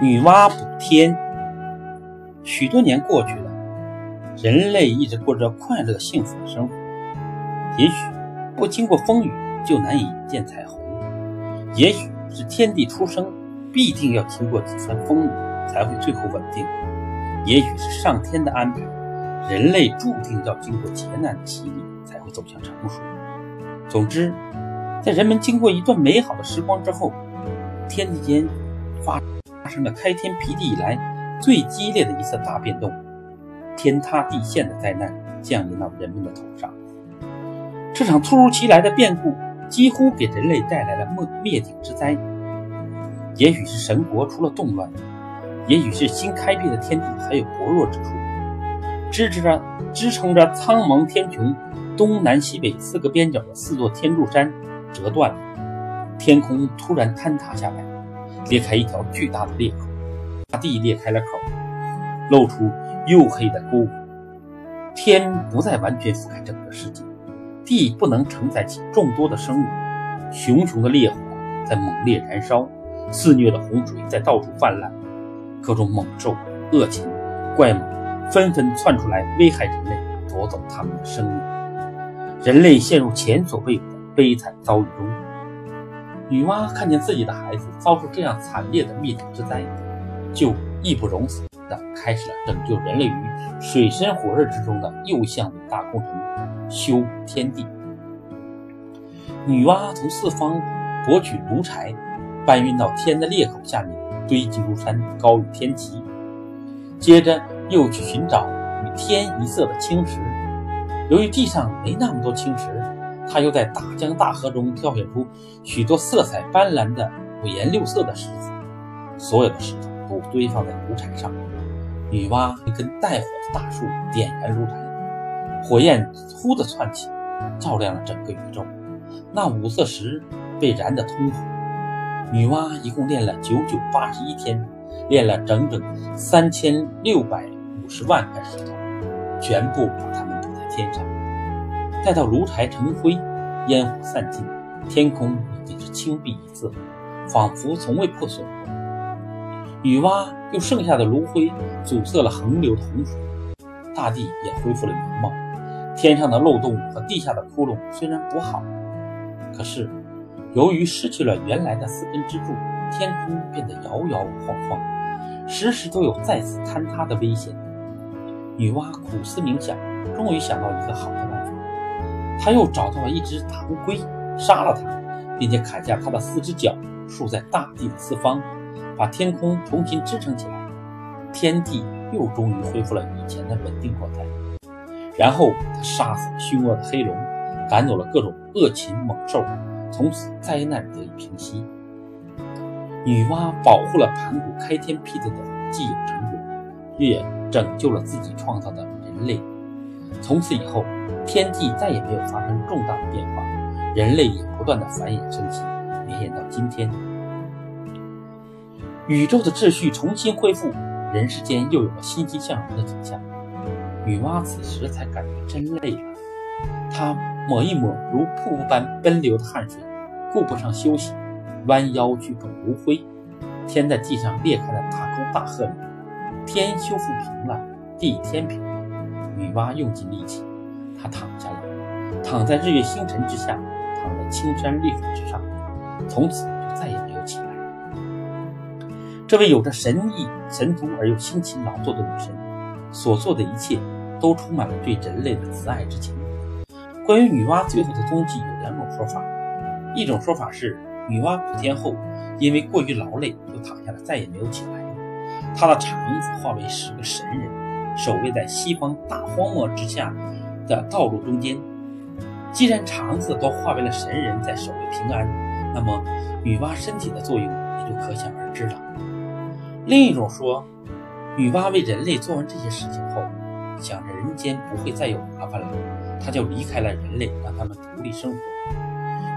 女娲补天。许多年过去了，人类一直过着快乐幸福的生活。也许不经过风雨就难以见彩虹，也许是天地出生必定要经过几番风雨才会最后稳定，也许是上天的安排，人类注定要经过劫难的洗礼才会走向成熟。总之，在人们经过一段美好的时光之后，天地间发发生了开天辟地以来最激烈的一次大变动，天塌地陷的灾难降临到人们的头上。这场突如其来的变故几乎给人类带来了灭灭顶之灾。也许是神国出了动乱，也许是新开辟的天地还有薄弱之处，支持着支撑着苍茫天穹东南西北四个边角的四座天柱山折断了，天空突然坍塌下来。裂开一条巨大的裂口，大地裂开了口，露出黝黑的沟。天不再完全覆盖整个世界，地不能承载起众多的生物。熊熊的烈火在猛烈燃烧，肆虐的洪水在到处泛滥，各种猛兽、恶禽、怪物纷纷窜出来危害人类，夺走他们的生命。人类陷入前所未有的悲惨遭遇中。女娲看见自己的孩子遭受这样惨烈的灭顶之灾，就义不容辞地开始了拯救人类于水深火热之中的又一项伟大工程——修补天地。女娲从四方博取炉柴，搬运到天的裂口下面堆积如山、高于天齐，接着又去寻找与天一色的青石。由于地上没那么多青石。他又在大江大河中挑选出许多色彩斑斓的五颜六色的石子，所有的石头都堆放在炉柴上。女娲一根带火的大树点燃炉柴，火焰忽地窜起，照亮了整个宇宙。那五色石被燃得通红。女娲一共练了九九八十一天，练了整整三千六百五十万块石头，全部把它们补在天上。待到炉柴成灰，烟火散尽，天空已经是青碧一色，仿佛从未破损过。女娲用剩下的炉灰阻塞了横流的洪水，大地也恢复了原貌。天上的漏洞和地下的窟窿虽然补好，可是由于失去了原来的四根支柱，天空变得摇摇晃晃，时时都有再次坍塌的危险。女娲苦思冥想，终于想到一个好的办法。他又找到了一只大乌龟，杀了它，并且砍下它的四只脚，竖在大地的四方，把天空重新支撑起来，天地又终于恢复了以前的稳定状态。然后他杀死了凶恶的黑龙，赶走了各种恶禽猛兽，从此灾难得以平息。女娲保护了盘古开天辟地的既有成果，也拯救了自己创造的人类。从此以后。天地再也没有发生重大的变化，人类也不断的繁衍生息，绵延到今天。宇宙的秩序重新恢复，人世间又有了欣欣向荣的景象。女娲此时才感觉真累了，她抹一抹如瀑布般奔流的汗水，顾不上休息，弯腰去捧炉灰。天在地上裂开了大沟大壑，天修复平了，地天平。女娲用尽力气。她躺下了，躺在日月星辰之下，躺在青山绿水之上，从此就再也没有起来。这位有着神异、神足而又辛勤劳作的女神，所做的一切都充满了对人类的慈爱之情。关于女娲最后的踪迹，有两种说法：一种说法是女娲补天后因为过于劳累，就躺下了，再也没有起来。她的肠子化为十个神人，守卫在西方大荒漠之下。的道路中间，既然肠子都化为了神人，在守卫平安，那么女娲身体的作用也就可想而知了。另一种说，女娲为人类做完这些事情后，想着人间不会再有麻烦了，她就离开了人类，让他们独立生活。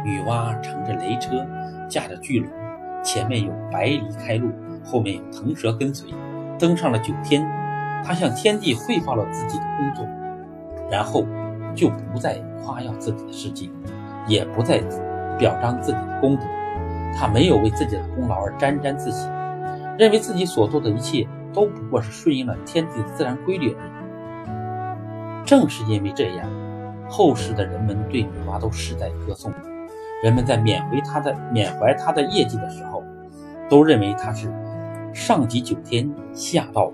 女娲乘着雷车，驾着巨龙，前面有白离开路，后面有腾蛇跟随，登上了九天。他向天地汇报了自己的工作。然后就不再夸耀自己的事迹，也不再表彰自己的功德。他没有为自己的功劳而沾沾自喜，认为自己所做的一切都不过是顺应了天地自然规律而已。正是因为这样，后世的人们对女娲都世代歌颂。人们在缅怀她的缅怀她的业绩的时候，都认为她是上及九天，下到五